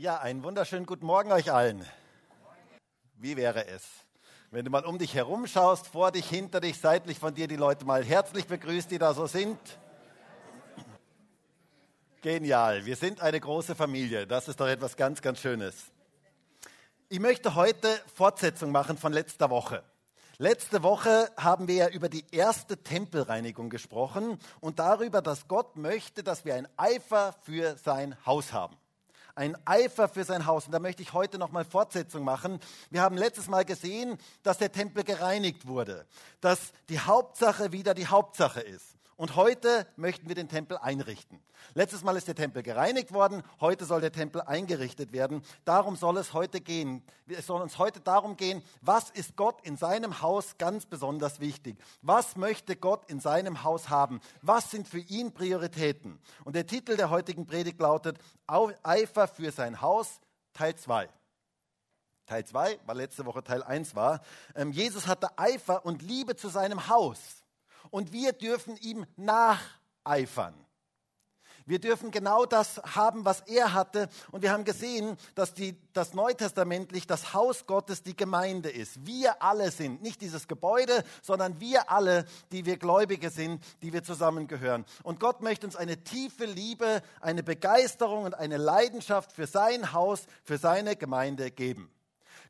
Ja, einen wunderschönen guten Morgen euch allen. Wie wäre es, wenn du mal um dich herum schaust, vor dich, hinter dich, seitlich von dir die Leute mal herzlich begrüßt, die da so sind? Genial, wir sind eine große Familie. Das ist doch etwas ganz, ganz Schönes. Ich möchte heute Fortsetzung machen von letzter Woche. Letzte Woche haben wir ja über die erste Tempelreinigung gesprochen und darüber, dass Gott möchte, dass wir ein Eifer für sein Haus haben ein Eifer für sein Haus. Und da möchte ich heute nochmal Fortsetzung machen. Wir haben letztes Mal gesehen, dass der Tempel gereinigt wurde, dass die Hauptsache wieder die Hauptsache ist. Und heute möchten wir den Tempel einrichten. Letztes Mal ist der Tempel gereinigt worden, heute soll der Tempel eingerichtet werden. Darum soll es heute gehen. Es soll uns heute darum gehen, was ist Gott in seinem Haus ganz besonders wichtig? Was möchte Gott in seinem Haus haben? Was sind für ihn Prioritäten? Und der Titel der heutigen Predigt lautet Eifer für sein Haus, Teil 2. Teil 2, weil letzte Woche Teil 1 war. Ähm, Jesus hatte Eifer und Liebe zu seinem Haus und wir dürfen ihm nacheifern. Wir dürfen genau das haben, was er hatte. Und wir haben gesehen, dass die, das neutestamentlich das Haus Gottes die Gemeinde ist. Wir alle sind, nicht dieses Gebäude, sondern wir alle, die wir Gläubige sind, die wir zusammengehören. Und Gott möchte uns eine tiefe Liebe, eine Begeisterung und eine Leidenschaft für sein Haus, für seine Gemeinde geben.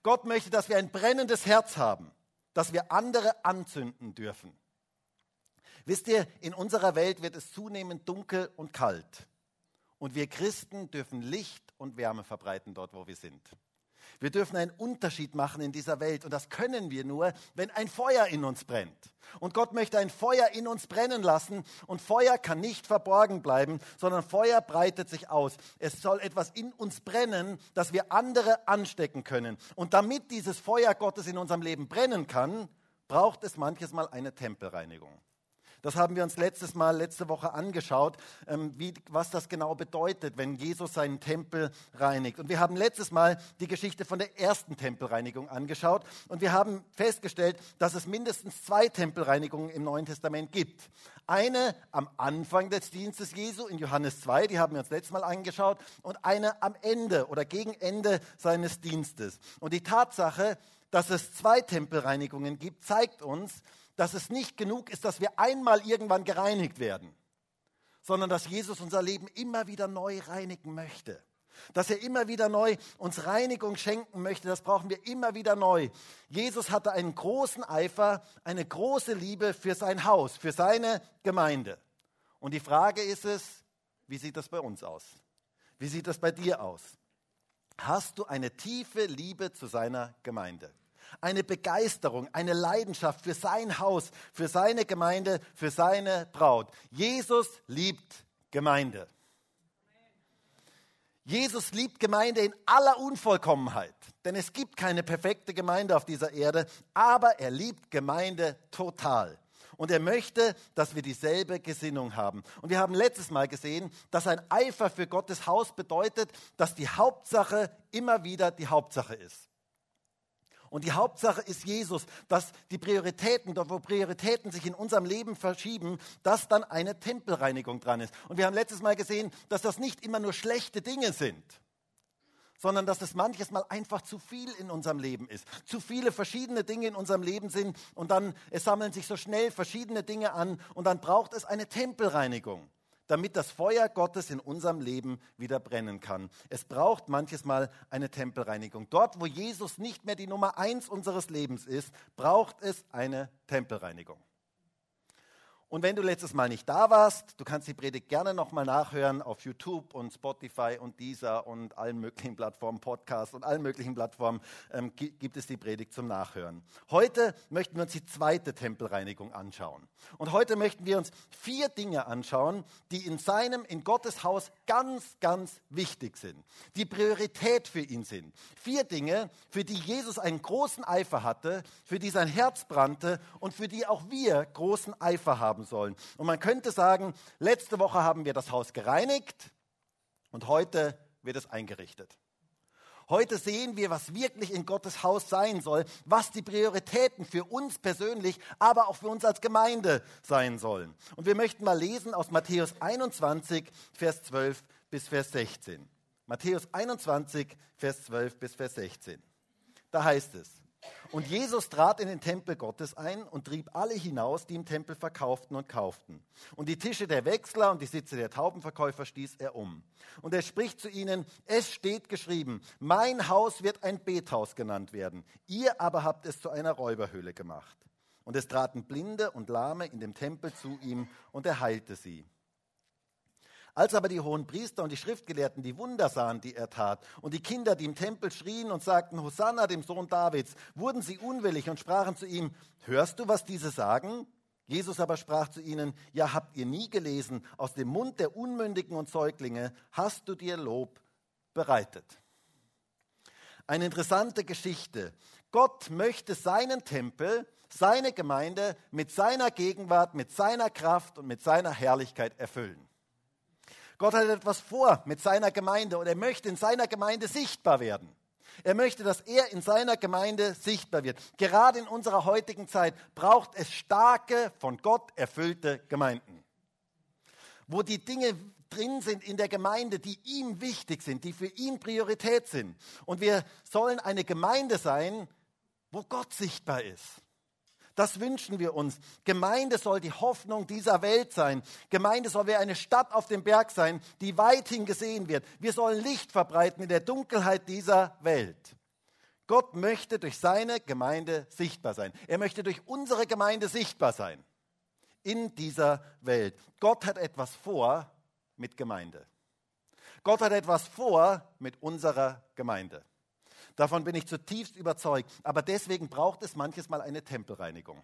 Gott möchte, dass wir ein brennendes Herz haben, dass wir andere anzünden dürfen. Wisst ihr, in unserer Welt wird es zunehmend dunkel und kalt. Und wir Christen dürfen Licht und Wärme verbreiten dort, wo wir sind. Wir dürfen einen Unterschied machen in dieser Welt und das können wir nur, wenn ein Feuer in uns brennt. Und Gott möchte ein Feuer in uns brennen lassen und Feuer kann nicht verborgen bleiben, sondern Feuer breitet sich aus. Es soll etwas in uns brennen, das wir andere anstecken können. Und damit dieses Feuer Gottes in unserem Leben brennen kann, braucht es manches Mal eine Tempelreinigung. Das haben wir uns letztes Mal, letzte Woche angeschaut, ähm, wie, was das genau bedeutet, wenn Jesus seinen Tempel reinigt. Und wir haben letztes Mal die Geschichte von der ersten Tempelreinigung angeschaut und wir haben festgestellt, dass es mindestens zwei Tempelreinigungen im Neuen Testament gibt. Eine am Anfang des Dienstes Jesu in Johannes 2, die haben wir uns letztes Mal angeschaut, und eine am Ende oder gegen Ende seines Dienstes. Und die Tatsache, dass es zwei Tempelreinigungen gibt, zeigt uns, dass es nicht genug ist, dass wir einmal irgendwann gereinigt werden, sondern dass Jesus unser Leben immer wieder neu reinigen möchte. Dass er immer wieder neu uns Reinigung schenken möchte, das brauchen wir immer wieder neu. Jesus hatte einen großen Eifer, eine große Liebe für sein Haus, für seine Gemeinde. Und die Frage ist es, wie sieht das bei uns aus? Wie sieht das bei dir aus? Hast du eine tiefe Liebe zu seiner Gemeinde? Eine Begeisterung, eine Leidenschaft für sein Haus, für seine Gemeinde, für seine Braut. Jesus liebt Gemeinde. Jesus liebt Gemeinde in aller Unvollkommenheit, denn es gibt keine perfekte Gemeinde auf dieser Erde, aber er liebt Gemeinde total. Und er möchte, dass wir dieselbe Gesinnung haben. Und wir haben letztes Mal gesehen, dass ein Eifer für Gottes Haus bedeutet, dass die Hauptsache immer wieder die Hauptsache ist. Und die Hauptsache ist Jesus, dass die Prioritäten, dort wo Prioritäten sich in unserem Leben verschieben, dass dann eine Tempelreinigung dran ist. Und wir haben letztes Mal gesehen, dass das nicht immer nur schlechte Dinge sind, sondern dass es manches Mal einfach zu viel in unserem Leben ist. Zu viele verschiedene Dinge in unserem Leben sind und dann, es sammeln sich so schnell verschiedene Dinge an und dann braucht es eine Tempelreinigung damit das Feuer Gottes in unserem Leben wieder brennen kann. Es braucht manches Mal eine Tempelreinigung. Dort, wo Jesus nicht mehr die Nummer eins unseres Lebens ist, braucht es eine Tempelreinigung. Und wenn du letztes Mal nicht da warst, du kannst die Predigt gerne nochmal nachhören auf YouTube und Spotify und Deezer und allen möglichen Plattformen, Podcasts und allen möglichen Plattformen ähm, gibt es die Predigt zum Nachhören. Heute möchten wir uns die zweite Tempelreinigung anschauen. Und heute möchten wir uns vier Dinge anschauen, die in seinem, in Gottes Haus ganz, ganz wichtig sind, die Priorität für ihn sind. Vier Dinge, für die Jesus einen großen Eifer hatte, für die sein Herz brannte und für die auch wir großen Eifer haben haben sollen. Und man könnte sagen, letzte Woche haben wir das Haus gereinigt und heute wird es eingerichtet. Heute sehen wir, was wirklich in Gottes Haus sein soll, was die Prioritäten für uns persönlich, aber auch für uns als Gemeinde sein sollen. Und wir möchten mal lesen aus Matthäus 21, Vers 12 bis Vers 16. Matthäus 21, Vers 12 bis Vers 16. Da heißt es, und Jesus trat in den Tempel Gottes ein und trieb alle hinaus, die im Tempel verkauften und kauften. Und die Tische der Wechsler und die Sitze der Taubenverkäufer stieß er um. Und er spricht zu ihnen, es steht geschrieben, mein Haus wird ein Bethaus genannt werden. Ihr aber habt es zu einer Räuberhöhle gemacht. Und es traten Blinde und Lahme in dem Tempel zu ihm und er heilte sie. Als aber die hohen Priester und die Schriftgelehrten die Wunder sahen, die er tat, und die Kinder, die im Tempel schrien und sagten, Hosanna dem Sohn Davids, wurden sie unwillig und sprachen zu ihm, hörst du, was diese sagen? Jesus aber sprach zu ihnen, ja habt ihr nie gelesen, aus dem Mund der Unmündigen und Säuglinge hast du dir Lob bereitet. Eine interessante Geschichte. Gott möchte seinen Tempel, seine Gemeinde mit seiner Gegenwart, mit seiner Kraft und mit seiner Herrlichkeit erfüllen. Gott hat etwas vor mit seiner Gemeinde und er möchte in seiner Gemeinde sichtbar werden. Er möchte, dass er in seiner Gemeinde sichtbar wird. Gerade in unserer heutigen Zeit braucht es starke, von Gott erfüllte Gemeinden, wo die Dinge drin sind in der Gemeinde, die ihm wichtig sind, die für ihn Priorität sind. Und wir sollen eine Gemeinde sein, wo Gott sichtbar ist. Das wünschen wir uns. Gemeinde soll die Hoffnung dieser Welt sein. Gemeinde soll wie eine Stadt auf dem Berg sein, die weithin gesehen wird. Wir sollen Licht verbreiten in der Dunkelheit dieser Welt. Gott möchte durch seine Gemeinde sichtbar sein. Er möchte durch unsere Gemeinde sichtbar sein in dieser Welt. Gott hat etwas vor mit Gemeinde. Gott hat etwas vor mit unserer Gemeinde. Davon bin ich zutiefst überzeugt. Aber deswegen braucht es manches Mal eine Tempelreinigung.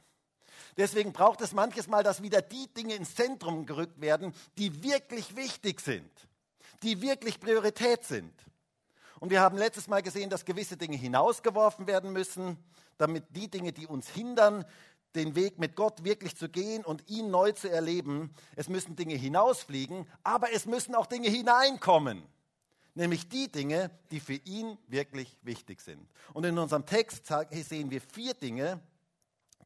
Deswegen braucht es manches Mal, dass wieder die Dinge ins Zentrum gerückt werden, die wirklich wichtig sind, die wirklich Priorität sind. Und wir haben letztes Mal gesehen, dass gewisse Dinge hinausgeworfen werden müssen, damit die Dinge, die uns hindern, den Weg mit Gott wirklich zu gehen und ihn neu zu erleben, es müssen Dinge hinausfliegen, aber es müssen auch Dinge hineinkommen nämlich die Dinge, die für ihn wirklich wichtig sind. Und in unserem Text sehen wir vier Dinge,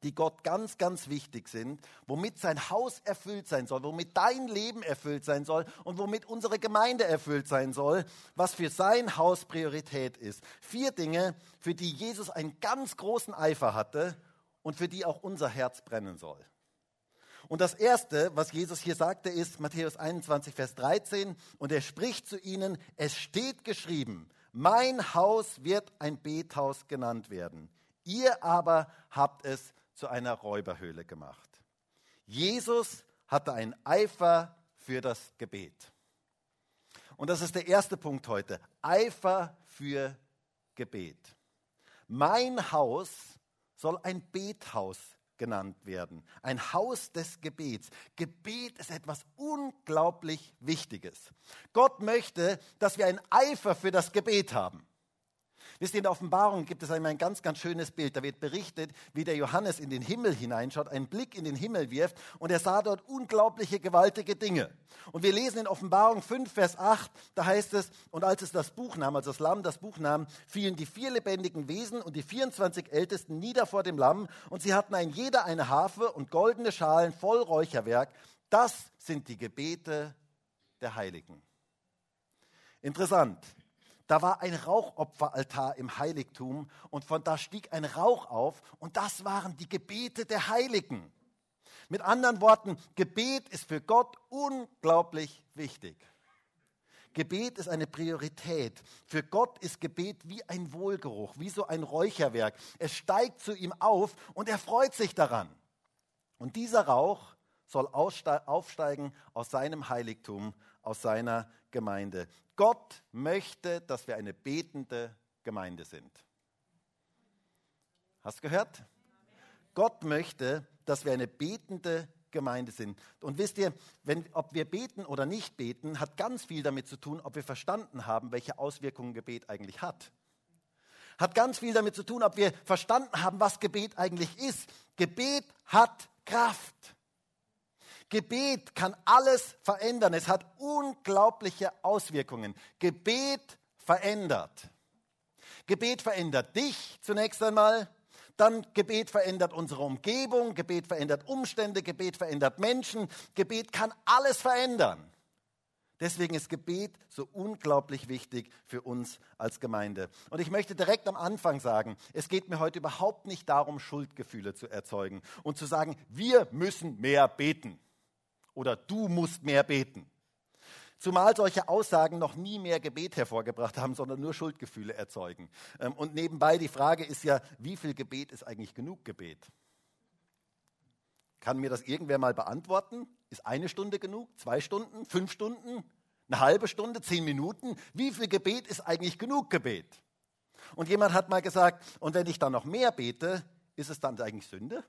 die Gott ganz, ganz wichtig sind, womit sein Haus erfüllt sein soll, womit dein Leben erfüllt sein soll und womit unsere Gemeinde erfüllt sein soll, was für sein Haus Priorität ist. Vier Dinge, für die Jesus einen ganz großen Eifer hatte und für die auch unser Herz brennen soll. Und das Erste, was Jesus hier sagte, ist Matthäus 21, Vers 13. Und er spricht zu ihnen, es steht geschrieben, mein Haus wird ein Bethaus genannt werden. Ihr aber habt es zu einer Räuberhöhle gemacht. Jesus hatte einen Eifer für das Gebet. Und das ist der erste Punkt heute. Eifer für Gebet. Mein Haus soll ein Bethaus genannt werden. Ein Haus des Gebets. Gebet ist etwas unglaublich Wichtiges. Gott möchte, dass wir einen Eifer für das Gebet haben. Wisst ihr, in der Offenbarung gibt es einmal ein ganz, ganz schönes Bild. Da wird berichtet, wie der Johannes in den Himmel hineinschaut, einen Blick in den Himmel wirft und er sah dort unglaubliche, gewaltige Dinge. Und wir lesen in Offenbarung 5, Vers 8, da heißt es, und als es das Buch nahm, also das Lamm das Buch nahm, fielen die vier lebendigen Wesen und die 24 Ältesten nieder vor dem Lamm und sie hatten ein jeder eine Harfe und goldene Schalen voll Räucherwerk. Das sind die Gebete der Heiligen. Interessant. Da war ein Rauchopferaltar im Heiligtum und von da stieg ein Rauch auf und das waren die Gebete der Heiligen. Mit anderen Worten, Gebet ist für Gott unglaublich wichtig. Gebet ist eine Priorität. Für Gott ist Gebet wie ein Wohlgeruch, wie so ein Räucherwerk. Es steigt zu ihm auf und er freut sich daran. Und dieser Rauch soll aufsteigen aus seinem Heiligtum, aus seiner Gemeinde. Gott möchte, dass wir eine betende Gemeinde sind. Hast du gehört? Gott möchte, dass wir eine betende Gemeinde sind. Und wisst ihr, wenn, ob wir beten oder nicht beten, hat ganz viel damit zu tun, ob wir verstanden haben, welche Auswirkungen Gebet eigentlich hat. Hat ganz viel damit zu tun, ob wir verstanden haben, was Gebet eigentlich ist. Gebet hat Kraft. Gebet kann alles verändern. Es hat unglaubliche Auswirkungen. Gebet verändert. Gebet verändert dich zunächst einmal. Dann Gebet verändert unsere Umgebung. Gebet verändert Umstände. Gebet verändert Menschen. Gebet kann alles verändern. Deswegen ist Gebet so unglaublich wichtig für uns als Gemeinde. Und ich möchte direkt am Anfang sagen, es geht mir heute überhaupt nicht darum, Schuldgefühle zu erzeugen und zu sagen, wir müssen mehr beten oder du musst mehr beten. Zumal solche Aussagen noch nie mehr Gebet hervorgebracht haben, sondern nur Schuldgefühle erzeugen. Ähm, und nebenbei die Frage ist ja, wie viel Gebet ist eigentlich genug Gebet? Kann mir das irgendwer mal beantworten? Ist eine Stunde genug? Zwei Stunden? Fünf Stunden? Eine halbe Stunde? Zehn Minuten? Wie viel Gebet ist eigentlich genug Gebet? Und jemand hat mal gesagt, und wenn ich dann noch mehr bete, ist es dann eigentlich Sünde?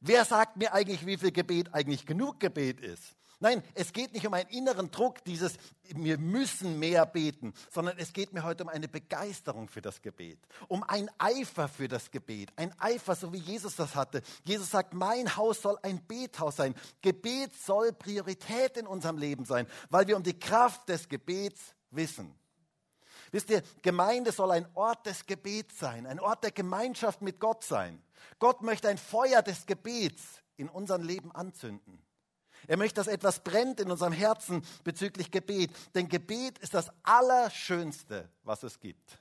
Wer sagt mir eigentlich, wie viel Gebet eigentlich genug Gebet ist? Nein, es geht nicht um einen inneren Druck, dieses wir müssen mehr beten, sondern es geht mir heute um eine Begeisterung für das Gebet, um ein Eifer für das Gebet, ein Eifer, so wie Jesus das hatte. Jesus sagt, mein Haus soll ein Bethaus sein. Gebet soll Priorität in unserem Leben sein, weil wir um die Kraft des Gebets wissen. Wisst ihr, Gemeinde soll ein Ort des Gebets sein, ein Ort der Gemeinschaft mit Gott sein. Gott möchte ein Feuer des Gebets in unserem Leben anzünden. Er möchte, dass etwas brennt in unserem Herzen bezüglich Gebet. Denn Gebet ist das Allerschönste, was es gibt.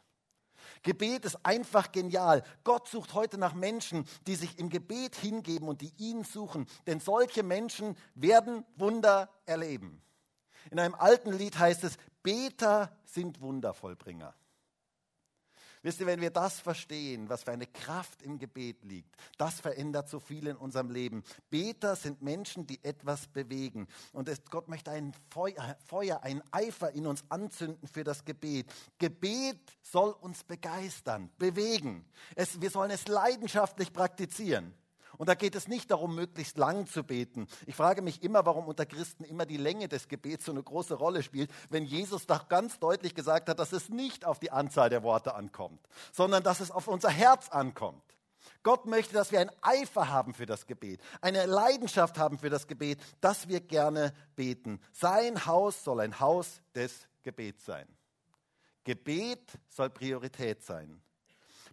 Gebet ist einfach genial. Gott sucht heute nach Menschen, die sich im Gebet hingeben und die ihn suchen. Denn solche Menschen werden Wunder erleben. In einem alten Lied heißt es, Beter sind Wundervollbringer. Wisst ihr, wenn wir das verstehen, was für eine Kraft im Gebet liegt, das verändert so viel in unserem Leben. Beter sind Menschen, die etwas bewegen. Und Gott möchte ein Feuer, Feuer, ein Eifer in uns anzünden für das Gebet. Gebet soll uns begeistern, bewegen. Es, wir sollen es leidenschaftlich praktizieren. Und da geht es nicht darum, möglichst lang zu beten. Ich frage mich immer, warum unter Christen immer die Länge des Gebets so eine große Rolle spielt, wenn Jesus doch ganz deutlich gesagt hat, dass es nicht auf die Anzahl der Worte ankommt, sondern dass es auf unser Herz ankommt. Gott möchte, dass wir ein Eifer haben für das Gebet, eine Leidenschaft haben für das Gebet, dass wir gerne beten. Sein Haus soll ein Haus des Gebets sein. Gebet soll Priorität sein.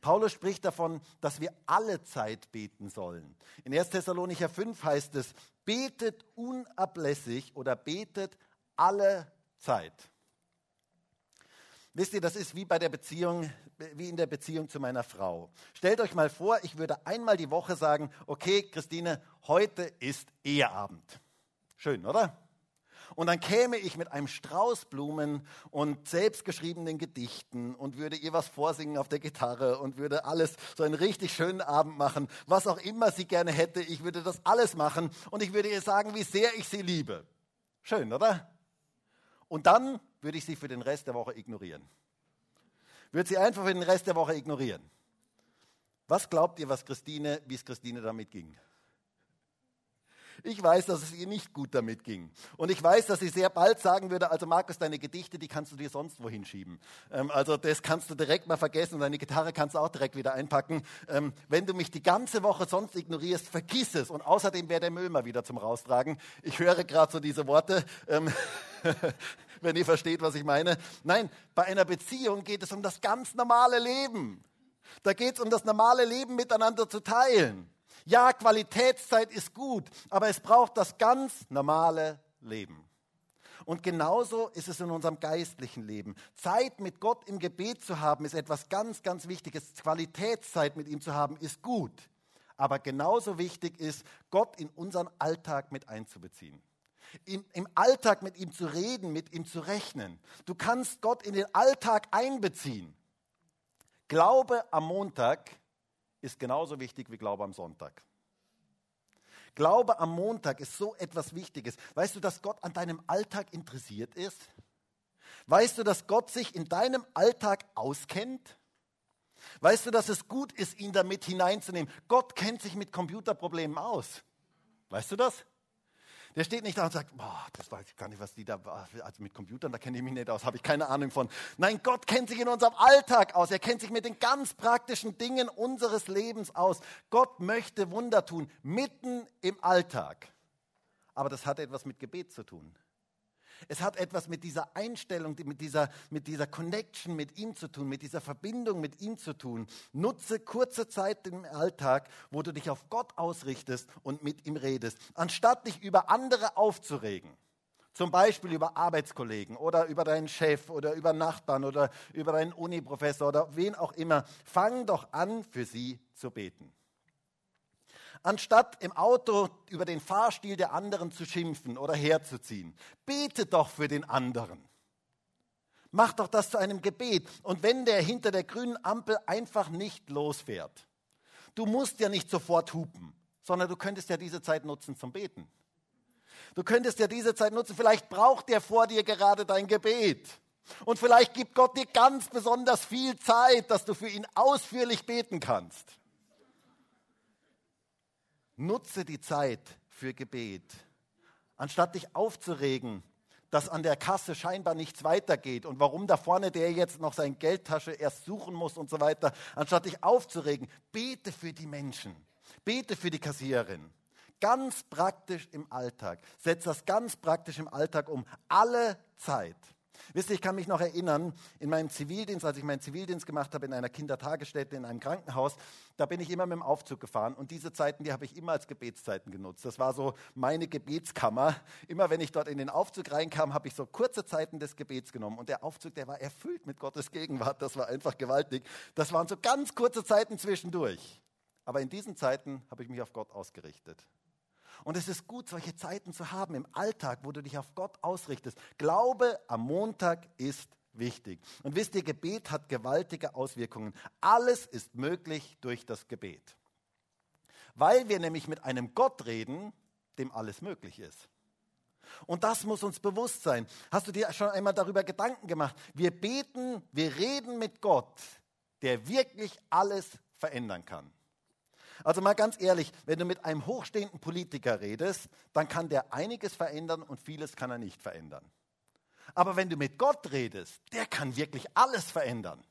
Paulus spricht davon, dass wir alle Zeit beten sollen. In 1. Thessalonicher 5 heißt es, betet unablässig oder betet alle Zeit. Wisst ihr, das ist wie bei der Beziehung, wie in der Beziehung zu meiner Frau. Stellt euch mal vor, ich würde einmal die Woche sagen, okay, Christine, heute ist Eheabend. Schön, oder? Und dann käme ich mit einem Strauß Blumen und selbstgeschriebenen Gedichten und würde ihr was vorsingen auf der Gitarre und würde alles so einen richtig schönen Abend machen, was auch immer sie gerne hätte. Ich würde das alles machen und ich würde ihr sagen, wie sehr ich sie liebe. Schön, oder? Und dann würde ich sie für den Rest der Woche ignorieren. Würde sie einfach für den Rest der Woche ignorieren. Was glaubt ihr, was Christine, wie es Christine damit ging? Ich weiß, dass es ihr nicht gut damit ging. Und ich weiß, dass sie sehr bald sagen würde, also Markus, deine Gedichte, die kannst du dir sonst wohin schieben. Ähm, also das kannst du direkt mal vergessen und deine Gitarre kannst du auch direkt wieder einpacken. Ähm, wenn du mich die ganze Woche sonst ignorierst, vergiss es. Und außerdem wäre der Müll mal wieder zum Raustragen. Ich höre gerade so diese Worte. Ähm, wenn ihr versteht, was ich meine. Nein, bei einer Beziehung geht es um das ganz normale Leben. Da geht es um das normale Leben miteinander zu teilen. Ja, Qualitätszeit ist gut, aber es braucht das ganz normale Leben. Und genauso ist es in unserem geistlichen Leben. Zeit mit Gott im Gebet zu haben, ist etwas ganz, ganz Wichtiges. Qualitätszeit mit ihm zu haben, ist gut. Aber genauso wichtig ist, Gott in unseren Alltag mit einzubeziehen. In, Im Alltag mit ihm zu reden, mit ihm zu rechnen. Du kannst Gott in den Alltag einbeziehen. Glaube am Montag ist genauso wichtig wie Glaube am Sonntag. Glaube am Montag ist so etwas Wichtiges. Weißt du, dass Gott an deinem Alltag interessiert ist? Weißt du, dass Gott sich in deinem Alltag auskennt? Weißt du, dass es gut ist, ihn damit hineinzunehmen? Gott kennt sich mit Computerproblemen aus. Weißt du das? Der steht nicht da und sagt, boah, das weiß ich gar nicht, was die da, also mit Computern, da kenne ich mich nicht aus, habe ich keine Ahnung von. Nein, Gott kennt sich in unserem Alltag aus. Er kennt sich mit den ganz praktischen Dingen unseres Lebens aus. Gott möchte Wunder tun, mitten im Alltag. Aber das hat etwas mit Gebet zu tun. Es hat etwas mit dieser Einstellung, mit dieser, mit dieser Connection mit ihm zu tun, mit dieser Verbindung mit ihm zu tun. Nutze kurze Zeit im Alltag, wo du dich auf Gott ausrichtest und mit ihm redest, anstatt dich über andere aufzuregen. Zum Beispiel über Arbeitskollegen oder über deinen Chef oder über Nachbarn oder über deinen Uniprofessor oder wen auch immer. Fang doch an, für sie zu beten. Anstatt im Auto über den Fahrstil der anderen zu schimpfen oder herzuziehen, bete doch für den anderen. Mach doch das zu einem Gebet. Und wenn der hinter der grünen Ampel einfach nicht losfährt, du musst ja nicht sofort hupen, sondern du könntest ja diese Zeit nutzen zum Beten. Du könntest ja diese Zeit nutzen. Vielleicht braucht er vor dir gerade dein Gebet. Und vielleicht gibt Gott dir ganz besonders viel Zeit, dass du für ihn ausführlich beten kannst. Nutze die Zeit für Gebet. Anstatt dich aufzuregen, dass an der Kasse scheinbar nichts weitergeht und warum da vorne der jetzt noch seine Geldtasche erst suchen muss und so weiter, anstatt dich aufzuregen, bete für die Menschen. Bete für die Kassiererin. Ganz praktisch im Alltag. Setz das ganz praktisch im Alltag um. Alle Zeit. Wisst ihr, ich kann mich noch erinnern, in meinem Zivildienst, als ich meinen Zivildienst gemacht habe in einer Kindertagesstätte, in einem Krankenhaus, da bin ich immer mit dem Aufzug gefahren und diese Zeiten, die habe ich immer als Gebetszeiten genutzt. Das war so meine Gebetskammer. Immer wenn ich dort in den Aufzug reinkam, habe ich so kurze Zeiten des Gebets genommen und der Aufzug, der war erfüllt mit Gottes Gegenwart. Das war einfach gewaltig. Das waren so ganz kurze Zeiten zwischendurch. Aber in diesen Zeiten habe ich mich auf Gott ausgerichtet. Und es ist gut, solche Zeiten zu haben im Alltag, wo du dich auf Gott ausrichtest. Glaube am Montag ist wichtig. Und wisst ihr, Gebet hat gewaltige Auswirkungen. Alles ist möglich durch das Gebet. Weil wir nämlich mit einem Gott reden, dem alles möglich ist. Und das muss uns bewusst sein. Hast du dir schon einmal darüber Gedanken gemacht? Wir beten, wir reden mit Gott, der wirklich alles verändern kann. Also mal ganz ehrlich, wenn du mit einem hochstehenden Politiker redest, dann kann der einiges verändern und vieles kann er nicht verändern. Aber wenn du mit Gott redest, der kann wirklich alles verändern.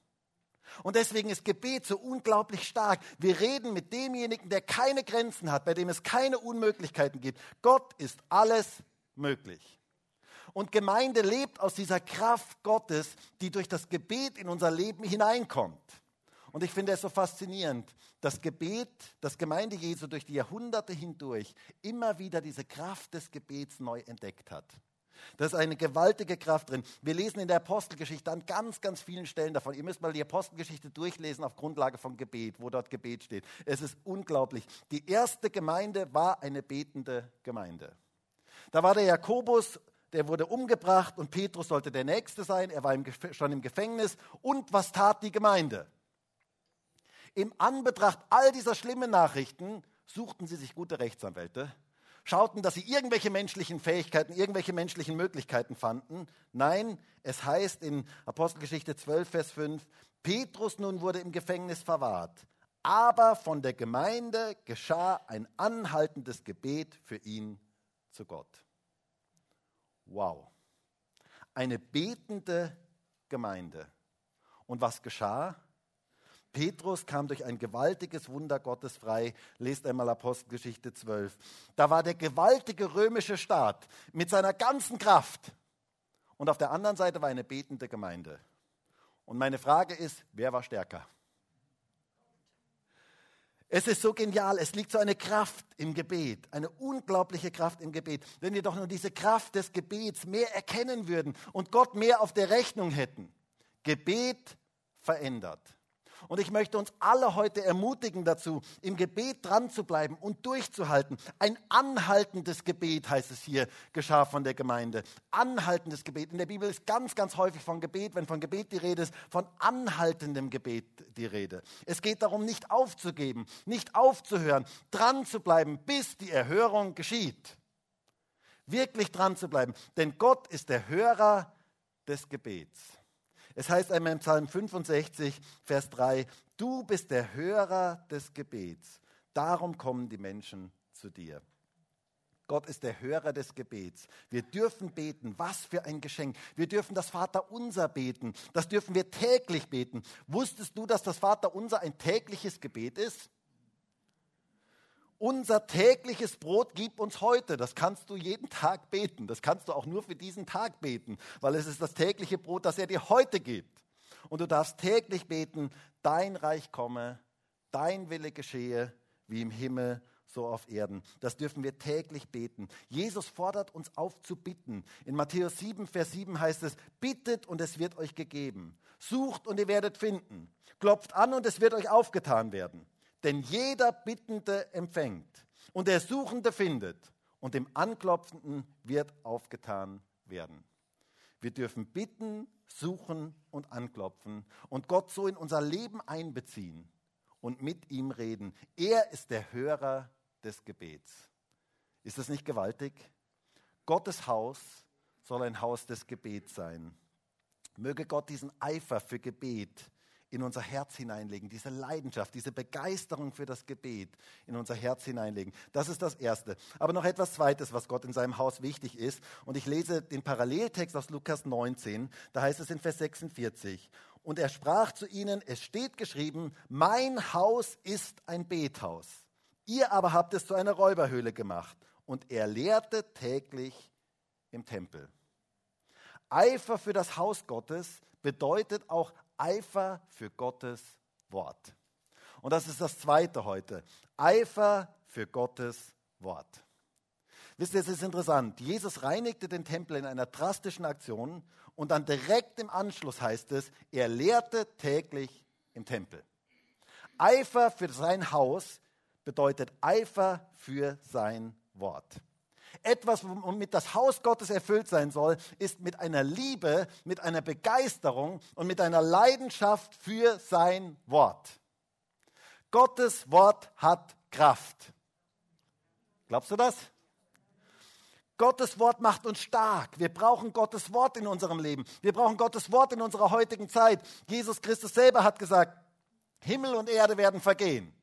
Und deswegen ist Gebet so unglaublich stark. Wir reden mit demjenigen, der keine Grenzen hat, bei dem es keine Unmöglichkeiten gibt. Gott ist alles möglich. Und Gemeinde lebt aus dieser Kraft Gottes, die durch das Gebet in unser Leben hineinkommt. Und ich finde es so faszinierend, dass Gebet, das Gemeinde Jesu durch die Jahrhunderte hindurch immer wieder diese Kraft des Gebets neu entdeckt hat. Da ist eine gewaltige Kraft drin. Wir lesen in der Apostelgeschichte an ganz, ganz vielen Stellen davon. Ihr müsst mal die Apostelgeschichte durchlesen auf Grundlage von Gebet, wo dort Gebet steht. Es ist unglaublich. Die erste Gemeinde war eine betende Gemeinde. Da war der Jakobus, der wurde umgebracht und Petrus sollte der Nächste sein. Er war schon im Gefängnis. Und was tat die Gemeinde? Im Anbetracht all dieser schlimmen Nachrichten suchten sie sich gute Rechtsanwälte, schauten, dass sie irgendwelche menschlichen Fähigkeiten, irgendwelche menschlichen Möglichkeiten fanden. Nein, es heißt in Apostelgeschichte 12, Vers 5, Petrus nun wurde im Gefängnis verwahrt, aber von der Gemeinde geschah ein anhaltendes Gebet für ihn zu Gott. Wow. Eine betende Gemeinde. Und was geschah? Petrus kam durch ein gewaltiges Wunder Gottes frei. Lest einmal Apostelgeschichte 12. Da war der gewaltige römische Staat mit seiner ganzen Kraft. Und auf der anderen Seite war eine betende Gemeinde. Und meine Frage ist, wer war stärker? Es ist so genial, es liegt so eine Kraft im Gebet, eine unglaubliche Kraft im Gebet. Wenn wir doch nur diese Kraft des Gebets mehr erkennen würden und Gott mehr auf der Rechnung hätten. Gebet verändert. Und ich möchte uns alle heute ermutigen dazu, im Gebet dran zu bleiben und durchzuhalten. Ein anhaltendes Gebet heißt es hier, geschah von der Gemeinde. Anhaltendes Gebet. In der Bibel ist ganz, ganz häufig von Gebet, wenn von Gebet die Rede ist, von anhaltendem Gebet die Rede. Es geht darum, nicht aufzugeben, nicht aufzuhören, dran zu bleiben, bis die Erhörung geschieht. Wirklich dran zu bleiben. Denn Gott ist der Hörer des Gebets. Es heißt einmal im Psalm 65, Vers 3, du bist der Hörer des Gebets, darum kommen die Menschen zu dir. Gott ist der Hörer des Gebets. Wir dürfen beten. Was für ein Geschenk. Wir dürfen das Vaterunser beten. Das dürfen wir täglich beten. Wusstest du, dass das Vaterunser ein tägliches Gebet ist? Unser tägliches Brot gib uns heute. Das kannst du jeden Tag beten. Das kannst du auch nur für diesen Tag beten, weil es ist das tägliche Brot, das er dir heute gibt. Und du darfst täglich beten, dein Reich komme, dein Wille geschehe, wie im Himmel, so auf Erden. Das dürfen wir täglich beten. Jesus fordert uns auf zu bitten. In Matthäus 7, Vers 7 heißt es, bittet und es wird euch gegeben. Sucht und ihr werdet finden. Klopft an und es wird euch aufgetan werden. Denn jeder Bittende empfängt und der Suchende findet und dem Anklopfenden wird aufgetan werden. Wir dürfen bitten, suchen und anklopfen und Gott so in unser Leben einbeziehen und mit ihm reden. Er ist der Hörer des Gebets. Ist das nicht gewaltig? Gottes Haus soll ein Haus des Gebets sein. Möge Gott diesen Eifer für Gebet in unser Herz hineinlegen, diese Leidenschaft, diese Begeisterung für das Gebet in unser Herz hineinlegen. Das ist das Erste. Aber noch etwas Zweites, was Gott in seinem Haus wichtig ist. Und ich lese den Paralleltext aus Lukas 19. Da heißt es in Vers 46. Und er sprach zu ihnen, es steht geschrieben, mein Haus ist ein Bethaus. Ihr aber habt es zu einer Räuberhöhle gemacht. Und er lehrte täglich im Tempel. Eifer für das Haus Gottes bedeutet auch Eifer für Gottes Wort. Und das ist das Zweite heute. Eifer für Gottes Wort. Wisst ihr, es ist interessant. Jesus reinigte den Tempel in einer drastischen Aktion und dann direkt im Anschluss heißt es, er lehrte täglich im Tempel. Eifer für sein Haus bedeutet Eifer für sein Wort. Etwas, womit das Haus Gottes erfüllt sein soll, ist mit einer Liebe, mit einer Begeisterung und mit einer Leidenschaft für sein Wort. Gottes Wort hat Kraft. Glaubst du das? Gottes Wort macht uns stark. Wir brauchen Gottes Wort in unserem Leben. Wir brauchen Gottes Wort in unserer heutigen Zeit. Jesus Christus selber hat gesagt, Himmel und Erde werden vergehen,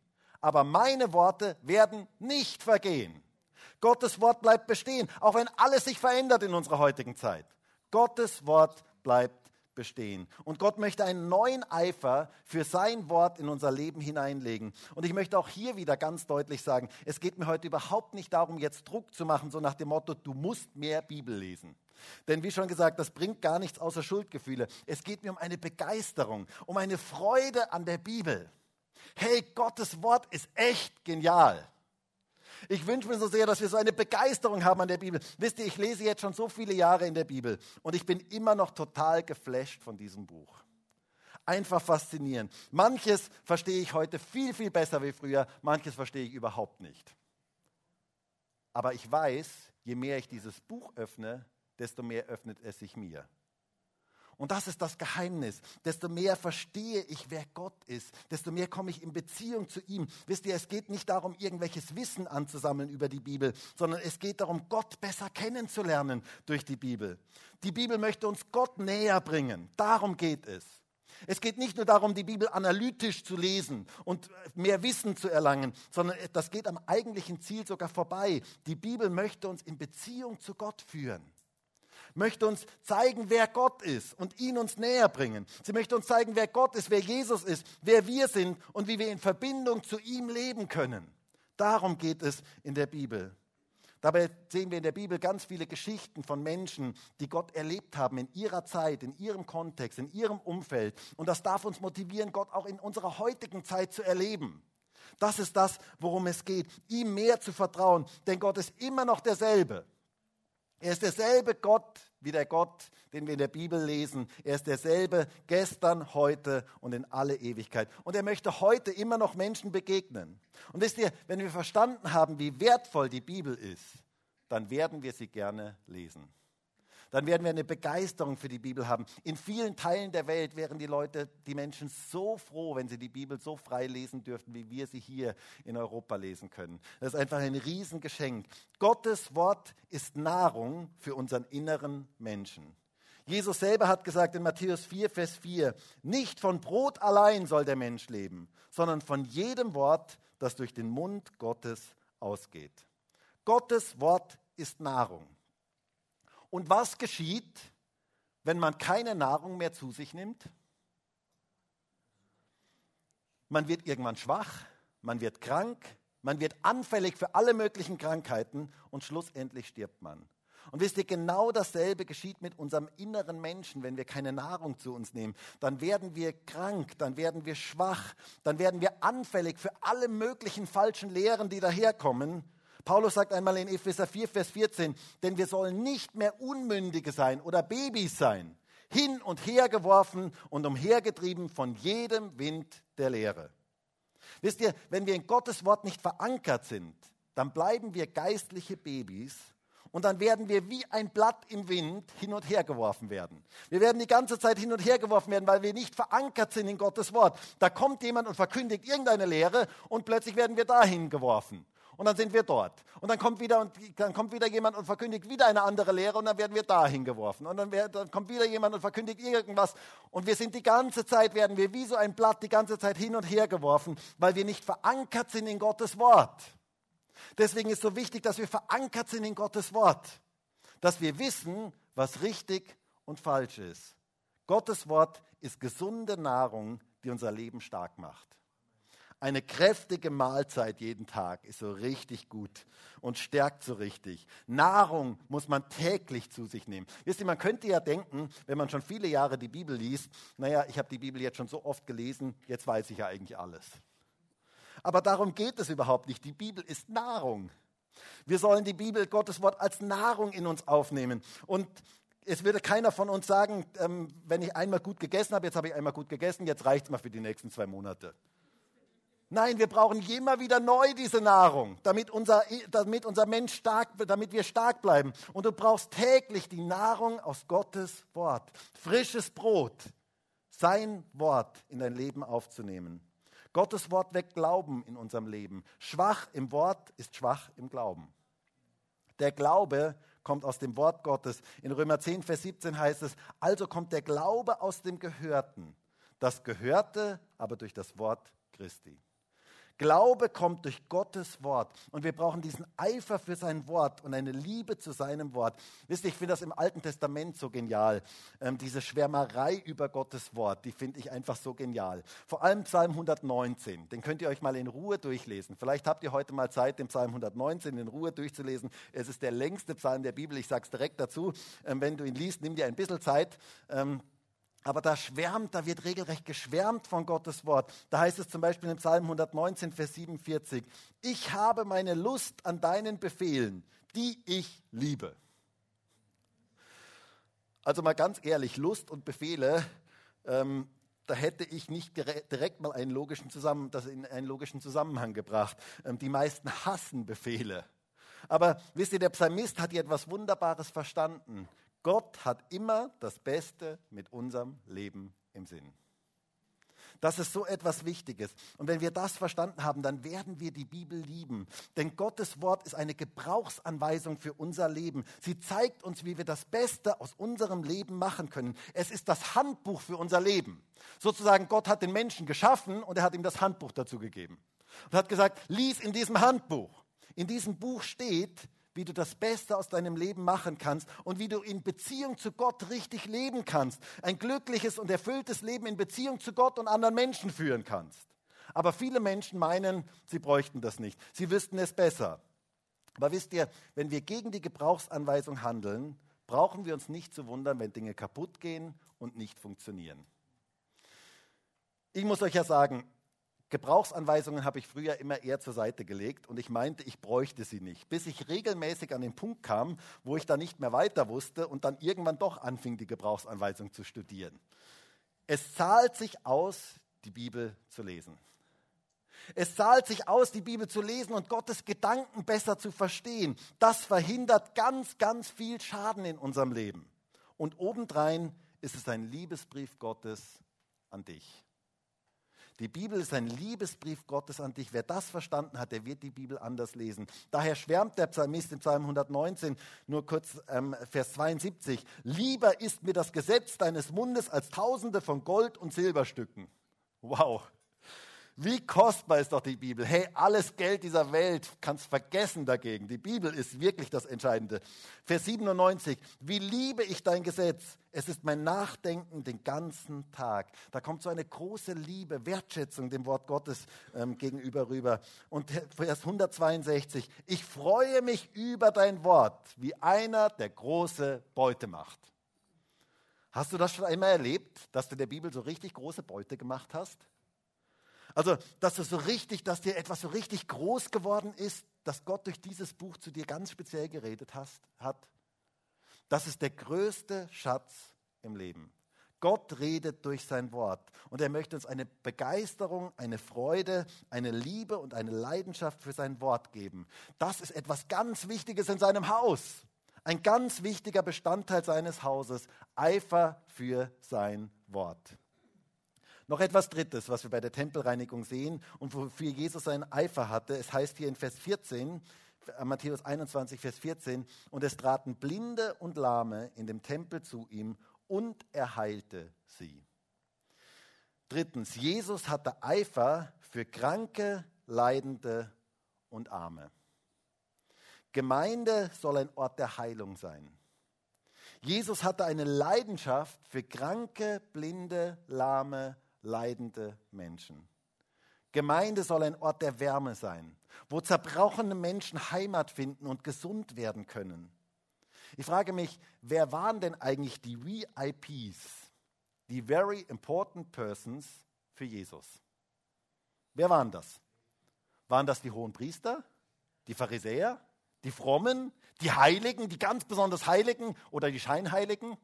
aber meine Worte werden nicht vergehen. Gottes Wort bleibt bestehen, auch wenn alles sich verändert in unserer heutigen Zeit. Gottes Wort bleibt bestehen. Und Gott möchte einen neuen Eifer für sein Wort in unser Leben hineinlegen. Und ich möchte auch hier wieder ganz deutlich sagen, es geht mir heute überhaupt nicht darum, jetzt Druck zu machen, so nach dem Motto, du musst mehr Bibel lesen. Denn wie schon gesagt, das bringt gar nichts außer Schuldgefühle. Es geht mir um eine Begeisterung, um eine Freude an der Bibel. Hey, Gottes Wort ist echt genial. Ich wünsche mir so sehr, dass wir so eine Begeisterung haben an der Bibel. Wisst ihr, ich lese jetzt schon so viele Jahre in der Bibel und ich bin immer noch total geflasht von diesem Buch. Einfach faszinierend. Manches verstehe ich heute viel, viel besser wie früher, manches verstehe ich überhaupt nicht. Aber ich weiß, je mehr ich dieses Buch öffne, desto mehr öffnet es sich mir. Und das ist das Geheimnis. Desto mehr verstehe ich, wer Gott ist, desto mehr komme ich in Beziehung zu ihm. Wisst ihr, es geht nicht darum, irgendwelches Wissen anzusammeln über die Bibel, sondern es geht darum, Gott besser kennenzulernen durch die Bibel. Die Bibel möchte uns Gott näher bringen. Darum geht es. Es geht nicht nur darum, die Bibel analytisch zu lesen und mehr Wissen zu erlangen, sondern das geht am eigentlichen Ziel sogar vorbei. Die Bibel möchte uns in Beziehung zu Gott führen möchte uns zeigen, wer Gott ist und ihn uns näher bringen. Sie möchte uns zeigen, wer Gott ist, wer Jesus ist, wer wir sind und wie wir in Verbindung zu ihm leben können. Darum geht es in der Bibel. Dabei sehen wir in der Bibel ganz viele Geschichten von Menschen, die Gott erlebt haben in ihrer Zeit, in ihrem Kontext, in ihrem Umfeld. Und das darf uns motivieren, Gott auch in unserer heutigen Zeit zu erleben. Das ist das, worum es geht, ihm mehr zu vertrauen, denn Gott ist immer noch derselbe. Er ist derselbe Gott wie der Gott, den wir in der Bibel lesen. Er ist derselbe gestern, heute und in alle Ewigkeit. Und er möchte heute immer noch Menschen begegnen. Und wisst ihr, wenn wir verstanden haben, wie wertvoll die Bibel ist, dann werden wir sie gerne lesen dann werden wir eine Begeisterung für die Bibel haben. In vielen Teilen der Welt wären die Leute, die Menschen so froh, wenn sie die Bibel so frei lesen dürften, wie wir sie hier in Europa lesen können. Das ist einfach ein Riesengeschenk. Gottes Wort ist Nahrung für unseren inneren Menschen. Jesus selber hat gesagt in Matthäus 4, Vers 4, nicht von Brot allein soll der Mensch leben, sondern von jedem Wort, das durch den Mund Gottes ausgeht. Gottes Wort ist Nahrung. Und was geschieht, wenn man keine Nahrung mehr zu sich nimmt? Man wird irgendwann schwach, man wird krank, Man wird anfällig für alle möglichen Krankheiten und schlussendlich stirbt man. Und wisst ihr, genau dasselbe geschieht mit unserem inneren Menschen, wenn wir keine Nahrung zu uns nehmen. Dann werden wir krank, dann werden wir schwach, dann werden wir anfällig für alle möglichen falschen Lehren, die daherkommen. Paulus sagt einmal in Epheser 4, Vers 14, denn wir sollen nicht mehr Unmündige sein oder Babys sein, hin und her geworfen und umhergetrieben von jedem Wind der Lehre. Wisst ihr, wenn wir in Gottes Wort nicht verankert sind, dann bleiben wir geistliche Babys und dann werden wir wie ein Blatt im Wind hin und her geworfen werden. Wir werden die ganze Zeit hin und her geworfen werden, weil wir nicht verankert sind in Gottes Wort. Da kommt jemand und verkündigt irgendeine Lehre und plötzlich werden wir dahin geworfen. Und dann sind wir dort. Und dann kommt wieder, und dann kommt wieder jemand und verkündigt wieder eine andere Lehre und dann werden wir dahin geworfen. Und dann, dann kommt wieder jemand und verkündigt irgendwas. Und wir sind die ganze Zeit, werden wir wie so ein Blatt die ganze Zeit hin und her geworfen, weil wir nicht verankert sind in Gottes Wort. Deswegen ist so wichtig, dass wir verankert sind in Gottes Wort, dass wir wissen, was richtig und falsch ist. Gottes Wort ist gesunde Nahrung, die unser Leben stark macht. Eine kräftige Mahlzeit jeden Tag ist so richtig gut und stärkt so richtig. Nahrung muss man täglich zu sich nehmen. Wisst ihr, man könnte ja denken, wenn man schon viele Jahre die Bibel liest, naja, ich habe die Bibel jetzt schon so oft gelesen, jetzt weiß ich ja eigentlich alles. Aber darum geht es überhaupt nicht. Die Bibel ist Nahrung. Wir sollen die Bibel, Gottes Wort, als Nahrung in uns aufnehmen. Und es würde keiner von uns sagen, ähm, wenn ich einmal gut gegessen habe, jetzt habe ich einmal gut gegessen, jetzt reicht es mal für die nächsten zwei Monate. Nein, wir brauchen immer wieder neu diese Nahrung, damit unser, damit unser Mensch stark, damit wir stark bleiben. Und du brauchst täglich die Nahrung aus Gottes Wort. Frisches Brot, sein Wort in dein Leben aufzunehmen. Gottes Wort weckt Glauben in unserem Leben. Schwach im Wort ist schwach im Glauben. Der Glaube kommt aus dem Wort Gottes. In Römer 10, Vers 17 heißt es, also kommt der Glaube aus dem Gehörten, das Gehörte aber durch das Wort Christi. Glaube kommt durch Gottes Wort und wir brauchen diesen Eifer für sein Wort und eine Liebe zu seinem Wort. Wisst ihr, ich finde das im Alten Testament so genial. Ähm, diese Schwärmerei über Gottes Wort, die finde ich einfach so genial. Vor allem Psalm 119, den könnt ihr euch mal in Ruhe durchlesen. Vielleicht habt ihr heute mal Zeit, den Psalm 119 in Ruhe durchzulesen. Es ist der längste Psalm der Bibel, ich sage es direkt dazu. Ähm, wenn du ihn liest, nimm dir ein bisschen Zeit. Ähm, aber da schwärmt, da wird regelrecht geschwärmt von Gottes Wort. Da heißt es zum Beispiel im Psalm 119, Vers 47, ich habe meine Lust an deinen Befehlen, die ich liebe. Also mal ganz ehrlich, Lust und Befehle, ähm, da hätte ich nicht direkt mal einen logischen, Zusammen das in einen logischen Zusammenhang gebracht. Ähm, die meisten hassen Befehle. Aber wisst ihr, der Psalmist hat hier etwas Wunderbares verstanden. Gott hat immer das Beste mit unserem Leben im Sinn. Das ist so etwas Wichtiges. Und wenn wir das verstanden haben, dann werden wir die Bibel lieben. Denn Gottes Wort ist eine Gebrauchsanweisung für unser Leben. Sie zeigt uns, wie wir das Beste aus unserem Leben machen können. Es ist das Handbuch für unser Leben. Sozusagen, Gott hat den Menschen geschaffen und er hat ihm das Handbuch dazu gegeben. Und hat gesagt, lies in diesem Handbuch. In diesem Buch steht, wie du das Beste aus deinem Leben machen kannst und wie du in Beziehung zu Gott richtig leben kannst. Ein glückliches und erfülltes Leben in Beziehung zu Gott und anderen Menschen führen kannst. Aber viele Menschen meinen, sie bräuchten das nicht. Sie wüssten es besser. Aber wisst ihr, wenn wir gegen die Gebrauchsanweisung handeln, brauchen wir uns nicht zu wundern, wenn Dinge kaputt gehen und nicht funktionieren. Ich muss euch ja sagen, Gebrauchsanweisungen habe ich früher immer eher zur Seite gelegt und ich meinte, ich bräuchte sie nicht, bis ich regelmäßig an den Punkt kam, wo ich da nicht mehr weiter wusste und dann irgendwann doch anfing, die Gebrauchsanweisung zu studieren. Es zahlt sich aus, die Bibel zu lesen. Es zahlt sich aus, die Bibel zu lesen und Gottes Gedanken besser zu verstehen. Das verhindert ganz, ganz viel Schaden in unserem Leben. Und obendrein ist es ein Liebesbrief Gottes an dich. Die Bibel ist ein Liebesbrief Gottes an dich. Wer das verstanden hat, der wird die Bibel anders lesen. Daher schwärmt der Psalmist in Psalm 119, nur kurz ähm, Vers 72, lieber ist mir das Gesetz deines Mundes als Tausende von Gold- und Silberstücken. Wow. Wie kostbar ist doch die Bibel. Hey, alles Geld dieser Welt kannst vergessen dagegen. Die Bibel ist wirklich das Entscheidende. Vers 97. Wie liebe ich dein Gesetz? Es ist mein Nachdenken den ganzen Tag. Da kommt so eine große Liebe, Wertschätzung dem Wort Gottes ähm, gegenüber rüber. Und Vers 162. Ich freue mich über dein Wort, wie einer, der große Beute macht. Hast du das schon einmal erlebt, dass du der Bibel so richtig große Beute gemacht hast? Also, dass du so richtig, dass dir etwas so richtig groß geworden ist, dass Gott durch dieses Buch zu dir ganz speziell geredet hast, hat. Das ist der größte Schatz im Leben. Gott redet durch sein Wort und er möchte uns eine Begeisterung, eine Freude, eine Liebe und eine Leidenschaft für sein Wort geben. Das ist etwas ganz Wichtiges in seinem Haus. Ein ganz wichtiger Bestandteil seines Hauses, Eifer für sein Wort. Noch etwas Drittes, was wir bei der Tempelreinigung sehen und wofür Jesus seinen Eifer hatte. Es heißt hier in Vers 14, äh, Matthäus 21, Vers 14, und es traten Blinde und Lahme in dem Tempel zu ihm und er heilte sie. Drittens, Jesus hatte Eifer für Kranke, Leidende und Arme. Gemeinde soll ein Ort der Heilung sein. Jesus hatte eine Leidenschaft für Kranke, Blinde, Lahme, leidende Menschen. Gemeinde soll ein Ort der Wärme sein, wo zerbrochene Menschen Heimat finden und gesund werden können. Ich frage mich, wer waren denn eigentlich die VIPs, die Very Important Persons für Jesus? Wer waren das? Waren das die hohen Priester, die Pharisäer, die Frommen, die Heiligen, die ganz besonders Heiligen oder die Scheinheiligen?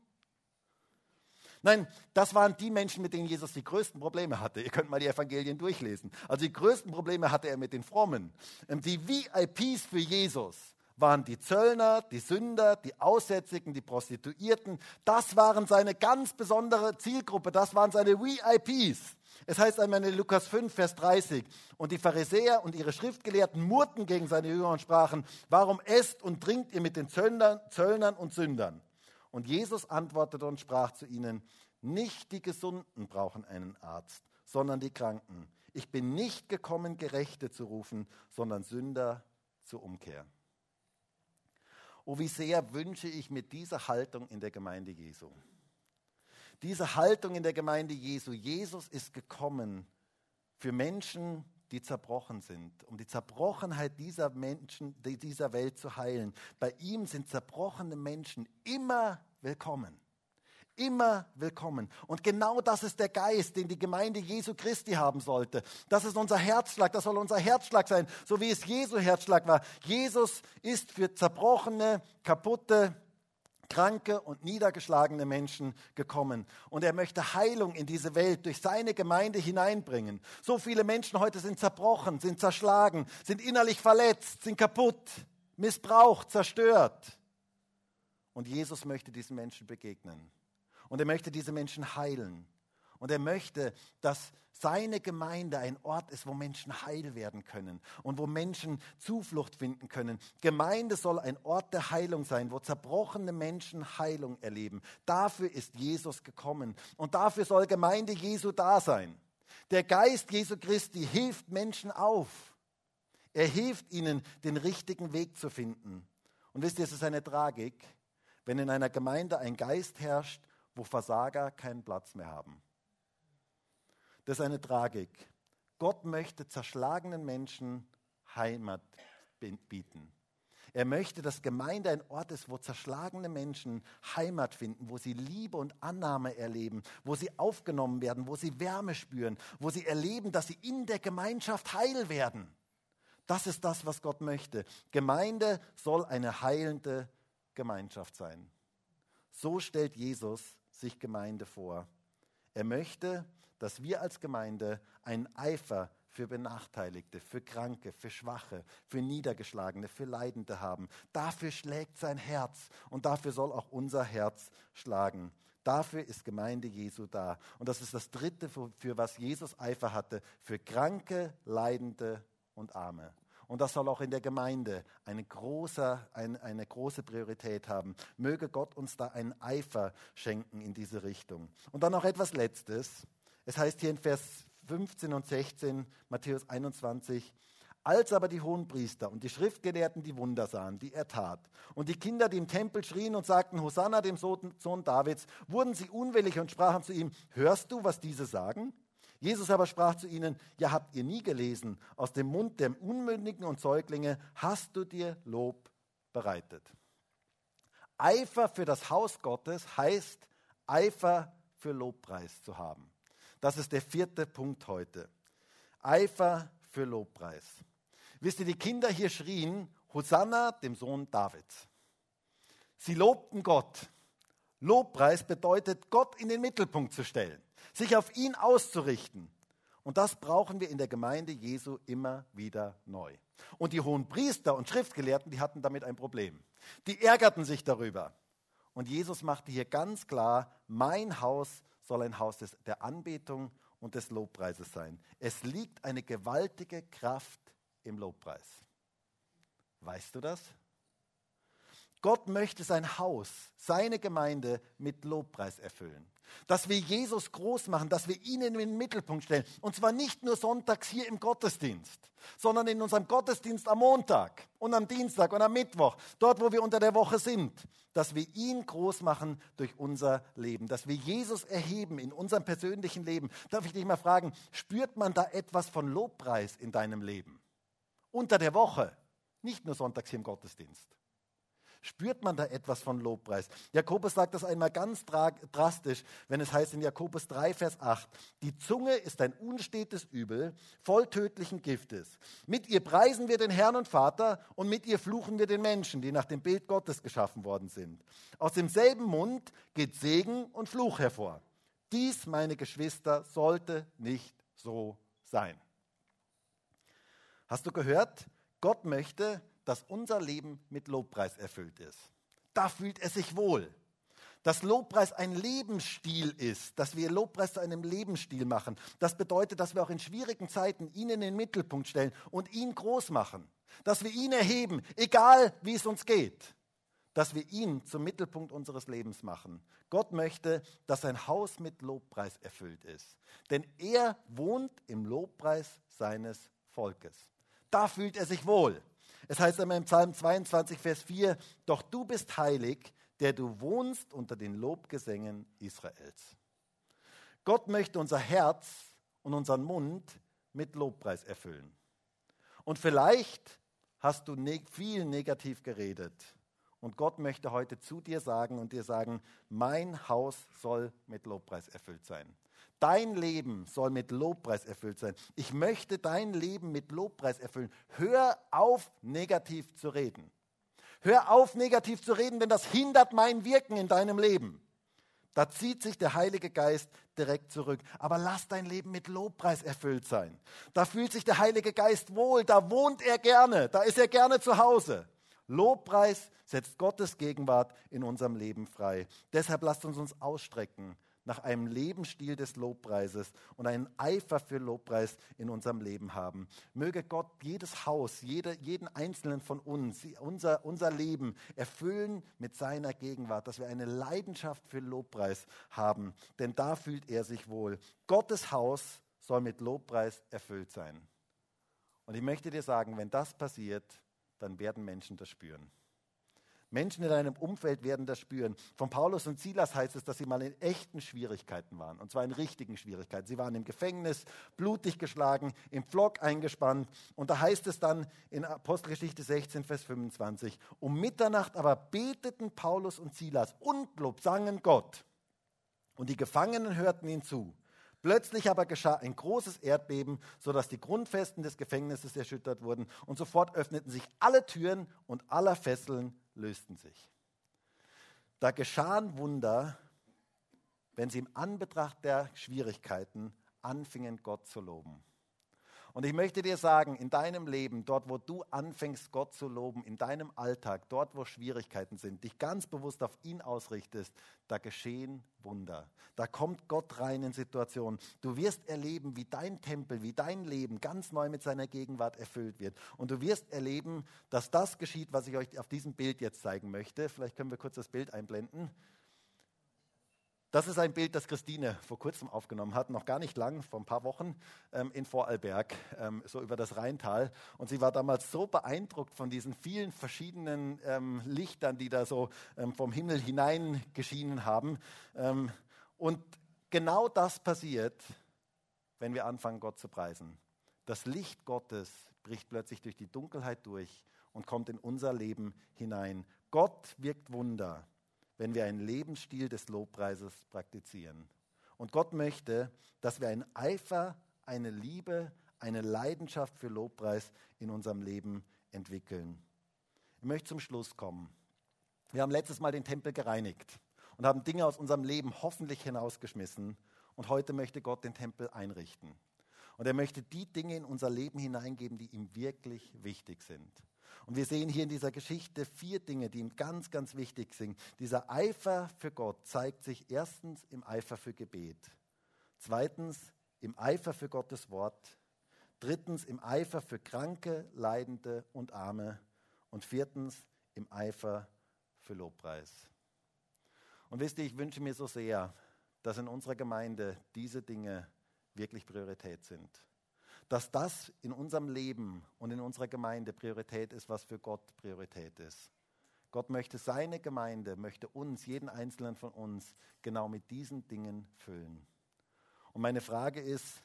Nein, das waren die Menschen, mit denen Jesus die größten Probleme hatte. Ihr könnt mal die Evangelien durchlesen. Also die größten Probleme hatte er mit den Frommen. Ähm, die VIPs für Jesus waren die Zöllner, die Sünder, die Aussätzigen, die Prostituierten. Das waren seine ganz besondere Zielgruppe. Das waren seine VIPs. Es heißt einmal in Lukas 5, Vers 30, und die Pharisäer und ihre Schriftgelehrten murrten gegen seine Jünger und sprachen, warum esst und trinkt ihr mit den Zöllnern, Zöllnern und Sündern? Und Jesus antwortete und sprach zu ihnen, nicht die Gesunden brauchen einen Arzt, sondern die Kranken. Ich bin nicht gekommen, Gerechte zu rufen, sondern Sünder zur Umkehr. Oh, wie sehr wünsche ich mir diese Haltung in der Gemeinde Jesu. Diese Haltung in der Gemeinde Jesu. Jesus ist gekommen für Menschen, die zerbrochen sind, um die Zerbrochenheit dieser Menschen, dieser Welt zu heilen. Bei ihm sind zerbrochene Menschen immer willkommen. Immer willkommen. Und genau das ist der Geist, den die Gemeinde Jesu Christi haben sollte. Das ist unser Herzschlag, das soll unser Herzschlag sein, so wie es Jesu Herzschlag war. Jesus ist für zerbrochene, kaputte, kranke und niedergeschlagene Menschen gekommen. Und er möchte Heilung in diese Welt durch seine Gemeinde hineinbringen. So viele Menschen heute sind zerbrochen, sind zerschlagen, sind innerlich verletzt, sind kaputt, missbraucht, zerstört. Und Jesus möchte diesen Menschen begegnen. Und er möchte diese Menschen heilen. Und er möchte, dass seine Gemeinde ein Ort ist, wo Menschen heil werden können und wo Menschen Zuflucht finden können. Gemeinde soll ein Ort der Heilung sein, wo zerbrochene Menschen Heilung erleben. Dafür ist Jesus gekommen und dafür soll Gemeinde Jesu da sein. Der Geist Jesu Christi hilft Menschen auf. Er hilft ihnen, den richtigen Weg zu finden. Und wisst ihr, es ist eine Tragik, wenn in einer Gemeinde ein Geist herrscht, wo Versager keinen Platz mehr haben. Das ist eine Tragik. Gott möchte zerschlagenen Menschen Heimat bieten. Er möchte, dass Gemeinde ein Ort ist, wo zerschlagene Menschen Heimat finden, wo sie Liebe und Annahme erleben, wo sie aufgenommen werden, wo sie Wärme spüren, wo sie erleben, dass sie in der Gemeinschaft heil werden. Das ist das, was Gott möchte. Gemeinde soll eine heilende Gemeinschaft sein. So stellt Jesus sich Gemeinde vor. Er möchte, dass wir als Gemeinde einen Eifer für Benachteiligte, für Kranke, für Schwache, für Niedergeschlagene, für Leidende haben. Dafür schlägt sein Herz und dafür soll auch unser Herz schlagen. Dafür ist Gemeinde Jesu da. Und das ist das Dritte, für, was Jesus Eifer hatte, für Kranke, Leidende und Arme. Und das soll auch in der Gemeinde eine große, eine, eine große Priorität haben. Möge Gott uns da einen Eifer schenken in diese Richtung. Und dann noch etwas Letztes. Es heißt hier in Vers 15 und 16, Matthäus 21. Als aber die Hohenpriester und die Schriftgelehrten die Wunder sahen, die er tat, und die Kinder, die im Tempel schrien und sagten, Hosanna dem Sohn Davids, wurden sie unwillig und sprachen zu ihm, hörst du, was diese sagen? Jesus aber sprach zu ihnen, ja habt ihr nie gelesen, aus dem Mund der Unmündigen und Säuglinge hast du dir Lob bereitet. Eifer für das Haus Gottes heißt Eifer für Lobpreis zu haben. Das ist der vierte Punkt heute. Eifer für Lobpreis. Wisst ihr, die Kinder hier schrien, Hosanna, dem Sohn Davids. Sie lobten Gott. Lobpreis bedeutet, Gott in den Mittelpunkt zu stellen, sich auf ihn auszurichten. Und das brauchen wir in der Gemeinde Jesu immer wieder neu. Und die hohen Priester und Schriftgelehrten, die hatten damit ein Problem. Die ärgerten sich darüber. Und Jesus machte hier ganz klar, mein Haus soll ein Haus des, der Anbetung und des Lobpreises sein. Es liegt eine gewaltige Kraft im Lobpreis. Weißt du das? Gott möchte sein Haus, seine Gemeinde mit Lobpreis erfüllen. Dass wir Jesus groß machen, dass wir ihn in den Mittelpunkt stellen. Und zwar nicht nur sonntags hier im Gottesdienst, sondern in unserem Gottesdienst am Montag und am Dienstag und am Mittwoch, dort, wo wir unter der Woche sind. Dass wir ihn groß machen durch unser Leben, dass wir Jesus erheben in unserem persönlichen Leben. Darf ich dich mal fragen, spürt man da etwas von Lobpreis in deinem Leben? Unter der Woche, nicht nur sonntags hier im Gottesdienst. Spürt man da etwas von Lobpreis? Jakobus sagt das einmal ganz drastisch, wenn es heißt in Jakobus 3, Vers 8, die Zunge ist ein unstetes Übel, voll tödlichen Giftes. Mit ihr preisen wir den Herrn und Vater und mit ihr fluchen wir den Menschen, die nach dem Bild Gottes geschaffen worden sind. Aus demselben Mund geht Segen und Fluch hervor. Dies, meine Geschwister, sollte nicht so sein. Hast du gehört? Gott möchte, dass unser Leben mit Lobpreis erfüllt ist. Da fühlt er sich wohl. Dass Lobpreis ein Lebensstil ist, dass wir Lobpreis zu einem Lebensstil machen. Das bedeutet, dass wir auch in schwierigen Zeiten ihn in den Mittelpunkt stellen und ihn groß machen. Dass wir ihn erheben, egal wie es uns geht. Dass wir ihn zum Mittelpunkt unseres Lebens machen. Gott möchte, dass sein Haus mit Lobpreis erfüllt ist. Denn er wohnt im Lobpreis seines Volkes. Da fühlt er sich wohl. Es heißt einmal im Psalm 22, Vers 4, doch du bist heilig, der du wohnst unter den Lobgesängen Israels. Gott möchte unser Herz und unseren Mund mit Lobpreis erfüllen. Und vielleicht hast du ne viel negativ geredet. Und Gott möchte heute zu dir sagen und dir sagen, mein Haus soll mit Lobpreis erfüllt sein. Dein Leben soll mit Lobpreis erfüllt sein. Ich möchte dein Leben mit Lobpreis erfüllen. Hör auf, negativ zu reden. Hör auf, negativ zu reden, denn das hindert mein Wirken in deinem Leben. Da zieht sich der Heilige Geist direkt zurück. Aber lass dein Leben mit Lobpreis erfüllt sein. Da fühlt sich der Heilige Geist wohl, da wohnt er gerne, da ist er gerne zu Hause. Lobpreis setzt Gottes Gegenwart in unserem Leben frei. Deshalb lasst uns uns ausstrecken nach einem Lebensstil des Lobpreises und einen Eifer für Lobpreis in unserem Leben haben. Möge Gott jedes Haus, jede, jeden einzelnen von uns, unser, unser Leben erfüllen mit seiner Gegenwart, dass wir eine Leidenschaft für Lobpreis haben, denn da fühlt er sich wohl. Gottes Haus soll mit Lobpreis erfüllt sein. Und ich möchte dir sagen, wenn das passiert, dann werden Menschen das spüren. Menschen in deinem Umfeld werden das spüren. Von Paulus und Silas heißt es, dass sie mal in echten Schwierigkeiten waren. Und zwar in richtigen Schwierigkeiten. Sie waren im Gefängnis, blutig geschlagen, im Pflock eingespannt. Und da heißt es dann in Apostelgeschichte 16, Vers 25, um Mitternacht aber beteten Paulus und Silas und Lob sangen Gott. Und die Gefangenen hörten ihn zu. Plötzlich aber geschah ein großes Erdbeben, sodass die Grundfesten des Gefängnisses erschüttert wurden und sofort öffneten sich alle Türen und aller Fesseln lösten sich. Da geschahen Wunder, wenn sie im Anbetracht der Schwierigkeiten anfingen, Gott zu loben. Und ich möchte dir sagen, in deinem Leben, dort wo du anfängst, Gott zu loben, in deinem Alltag, dort wo Schwierigkeiten sind, dich ganz bewusst auf ihn ausrichtest, da geschehen Wunder. Da kommt Gott rein in Situationen. Du wirst erleben, wie dein Tempel, wie dein Leben ganz neu mit seiner Gegenwart erfüllt wird. Und du wirst erleben, dass das geschieht, was ich euch auf diesem Bild jetzt zeigen möchte. Vielleicht können wir kurz das Bild einblenden. Das ist ein Bild, das Christine vor kurzem aufgenommen hat, noch gar nicht lang, vor ein paar Wochen ähm, in Vorarlberg, ähm, so über das Rheintal. Und sie war damals so beeindruckt von diesen vielen verschiedenen ähm, Lichtern, die da so ähm, vom Himmel hineingeschienen haben. Ähm, und genau das passiert, wenn wir anfangen, Gott zu preisen. Das Licht Gottes bricht plötzlich durch die Dunkelheit durch und kommt in unser Leben hinein. Gott wirkt Wunder wenn wir einen Lebensstil des Lobpreises praktizieren. Und Gott möchte, dass wir einen Eifer, eine Liebe, eine Leidenschaft für Lobpreis in unserem Leben entwickeln. Ich möchte zum Schluss kommen. Wir haben letztes Mal den Tempel gereinigt und haben Dinge aus unserem Leben hoffentlich hinausgeschmissen. Und heute möchte Gott den Tempel einrichten. Und er möchte die Dinge in unser Leben hineingeben, die ihm wirklich wichtig sind. Und wir sehen hier in dieser Geschichte vier Dinge, die ihm ganz, ganz wichtig sind. Dieser Eifer für Gott zeigt sich erstens im Eifer für Gebet, zweitens im Eifer für Gottes Wort, drittens im Eifer für Kranke, Leidende und Arme und viertens im Eifer für Lobpreis. Und wisst ihr, ich wünsche mir so sehr, dass in unserer Gemeinde diese Dinge wirklich Priorität sind dass das in unserem Leben und in unserer Gemeinde Priorität ist, was für Gott Priorität ist. Gott möchte seine Gemeinde, möchte uns, jeden einzelnen von uns, genau mit diesen Dingen füllen. Und meine Frage ist,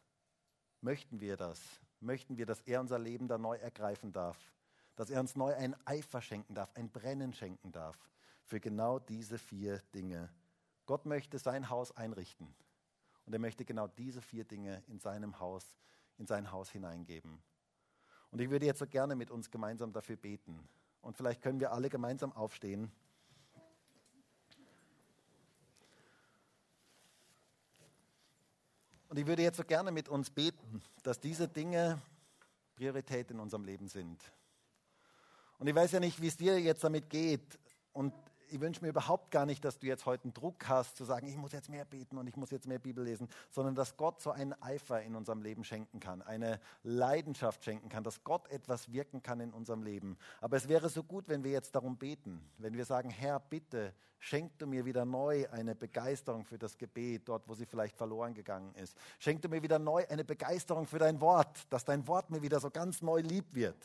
möchten wir das? Möchten wir, dass er unser Leben da neu ergreifen darf? Dass er uns neu ein Eifer schenken darf, ein Brennen schenken darf für genau diese vier Dinge. Gott möchte sein Haus einrichten. Und er möchte genau diese vier Dinge in seinem Haus in sein Haus hineingeben. Und ich würde jetzt so gerne mit uns gemeinsam dafür beten. Und vielleicht können wir alle gemeinsam aufstehen. Und ich würde jetzt so gerne mit uns beten, dass diese Dinge Priorität in unserem Leben sind. Und ich weiß ja nicht, wie es dir jetzt damit geht. Und ich wünsche mir überhaupt gar nicht, dass du jetzt heute einen Druck hast, zu sagen, ich muss jetzt mehr beten und ich muss jetzt mehr Bibel lesen, sondern dass Gott so einen Eifer in unserem Leben schenken kann, eine Leidenschaft schenken kann, dass Gott etwas wirken kann in unserem Leben. Aber es wäre so gut, wenn wir jetzt darum beten, wenn wir sagen, Herr, bitte, schenk du mir wieder neu eine Begeisterung für das Gebet, dort, wo sie vielleicht verloren gegangen ist. Schenk du mir wieder neu eine Begeisterung für dein Wort, dass dein Wort mir wieder so ganz neu lieb wird.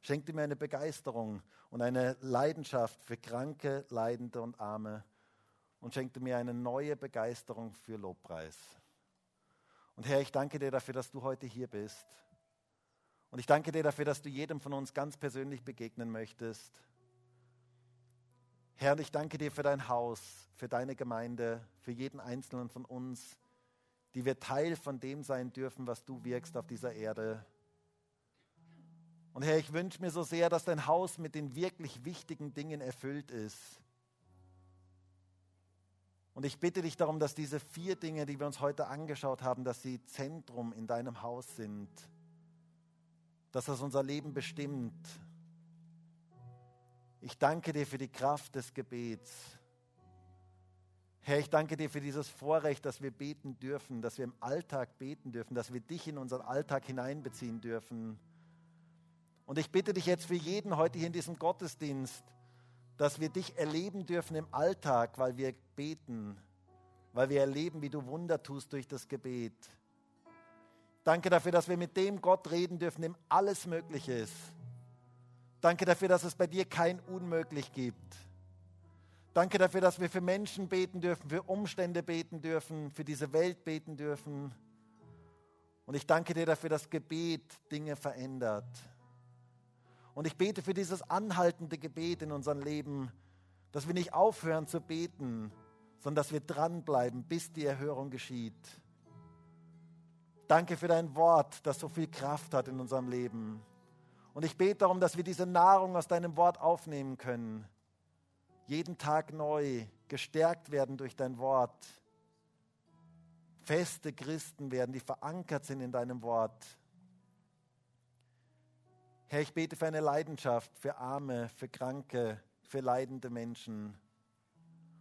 Schenkte mir eine Begeisterung und eine Leidenschaft für Kranke, Leidende und Arme und schenkte mir eine neue Begeisterung für Lobpreis. Und Herr, ich danke dir dafür, dass du heute hier bist. Und ich danke dir dafür, dass du jedem von uns ganz persönlich begegnen möchtest. Herr, ich danke dir für dein Haus, für deine Gemeinde, für jeden einzelnen von uns, die wir Teil von dem sein dürfen, was du wirkst auf dieser Erde. Und Herr, ich wünsche mir so sehr, dass dein Haus mit den wirklich wichtigen Dingen erfüllt ist. Und ich bitte dich darum, dass diese vier Dinge, die wir uns heute angeschaut haben, dass sie Zentrum in deinem Haus sind, dass das unser Leben bestimmt. Ich danke dir für die Kraft des Gebets. Herr, ich danke dir für dieses Vorrecht, dass wir beten dürfen, dass wir im Alltag beten dürfen, dass wir dich in unseren Alltag hineinbeziehen dürfen. Und ich bitte dich jetzt für jeden heute hier in diesem Gottesdienst, dass wir dich erleben dürfen im Alltag, weil wir beten, weil wir erleben, wie du Wunder tust durch das Gebet. Danke dafür, dass wir mit dem Gott reden dürfen, dem alles möglich ist. Danke dafür, dass es bei dir kein Unmöglich gibt. Danke dafür, dass wir für Menschen beten dürfen, für Umstände beten dürfen, für diese Welt beten dürfen. Und ich danke dir dafür, dass Gebet Dinge verändert. Und ich bete für dieses anhaltende Gebet in unserem Leben, dass wir nicht aufhören zu beten, sondern dass wir dranbleiben, bis die Erhörung geschieht. Danke für dein Wort, das so viel Kraft hat in unserem Leben. Und ich bete darum, dass wir diese Nahrung aus deinem Wort aufnehmen können. Jeden Tag neu gestärkt werden durch dein Wort. Feste Christen werden, die verankert sind in deinem Wort. Herr, ich bete für eine Leidenschaft für Arme, für Kranke, für leidende Menschen.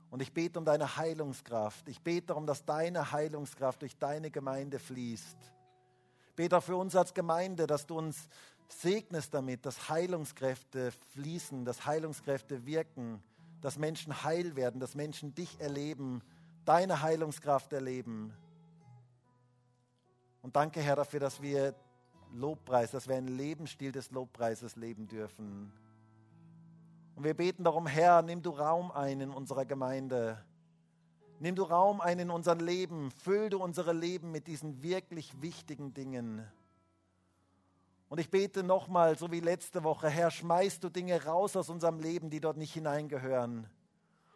Und ich bete um deine Heilungskraft. Ich bete darum, dass deine Heilungskraft durch deine Gemeinde fließt. Ich bete auch für uns als Gemeinde, dass du uns segnest damit, dass Heilungskräfte fließen, dass Heilungskräfte wirken, dass Menschen heil werden, dass Menschen dich erleben deine Heilungskraft erleben. Und danke, Herr, dafür, dass wir Lobpreis, dass wir einen Lebensstil des Lobpreises leben dürfen. Und wir beten darum, Herr, nimm du Raum ein in unserer Gemeinde. Nimm du Raum ein in unser Leben. Füll du unsere Leben mit diesen wirklich wichtigen Dingen. Und ich bete nochmal, so wie letzte Woche, Herr, schmeißt du Dinge raus aus unserem Leben, die dort nicht hineingehören.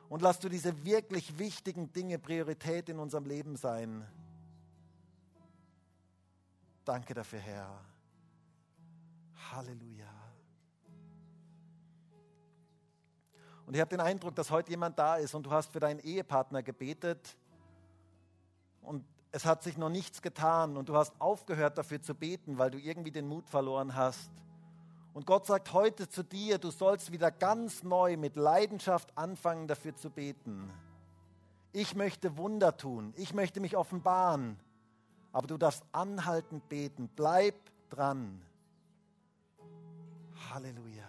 Und lass du diese wirklich wichtigen Dinge Priorität in unserem Leben sein. Danke dafür, Herr. Halleluja. Und ich habe den Eindruck, dass heute jemand da ist und du hast für deinen Ehepartner gebetet und es hat sich noch nichts getan und du hast aufgehört dafür zu beten, weil du irgendwie den Mut verloren hast. Und Gott sagt heute zu dir, du sollst wieder ganz neu mit Leidenschaft anfangen dafür zu beten. Ich möchte Wunder tun, ich möchte mich offenbaren, aber du darfst anhaltend beten, bleib dran. Halleluja.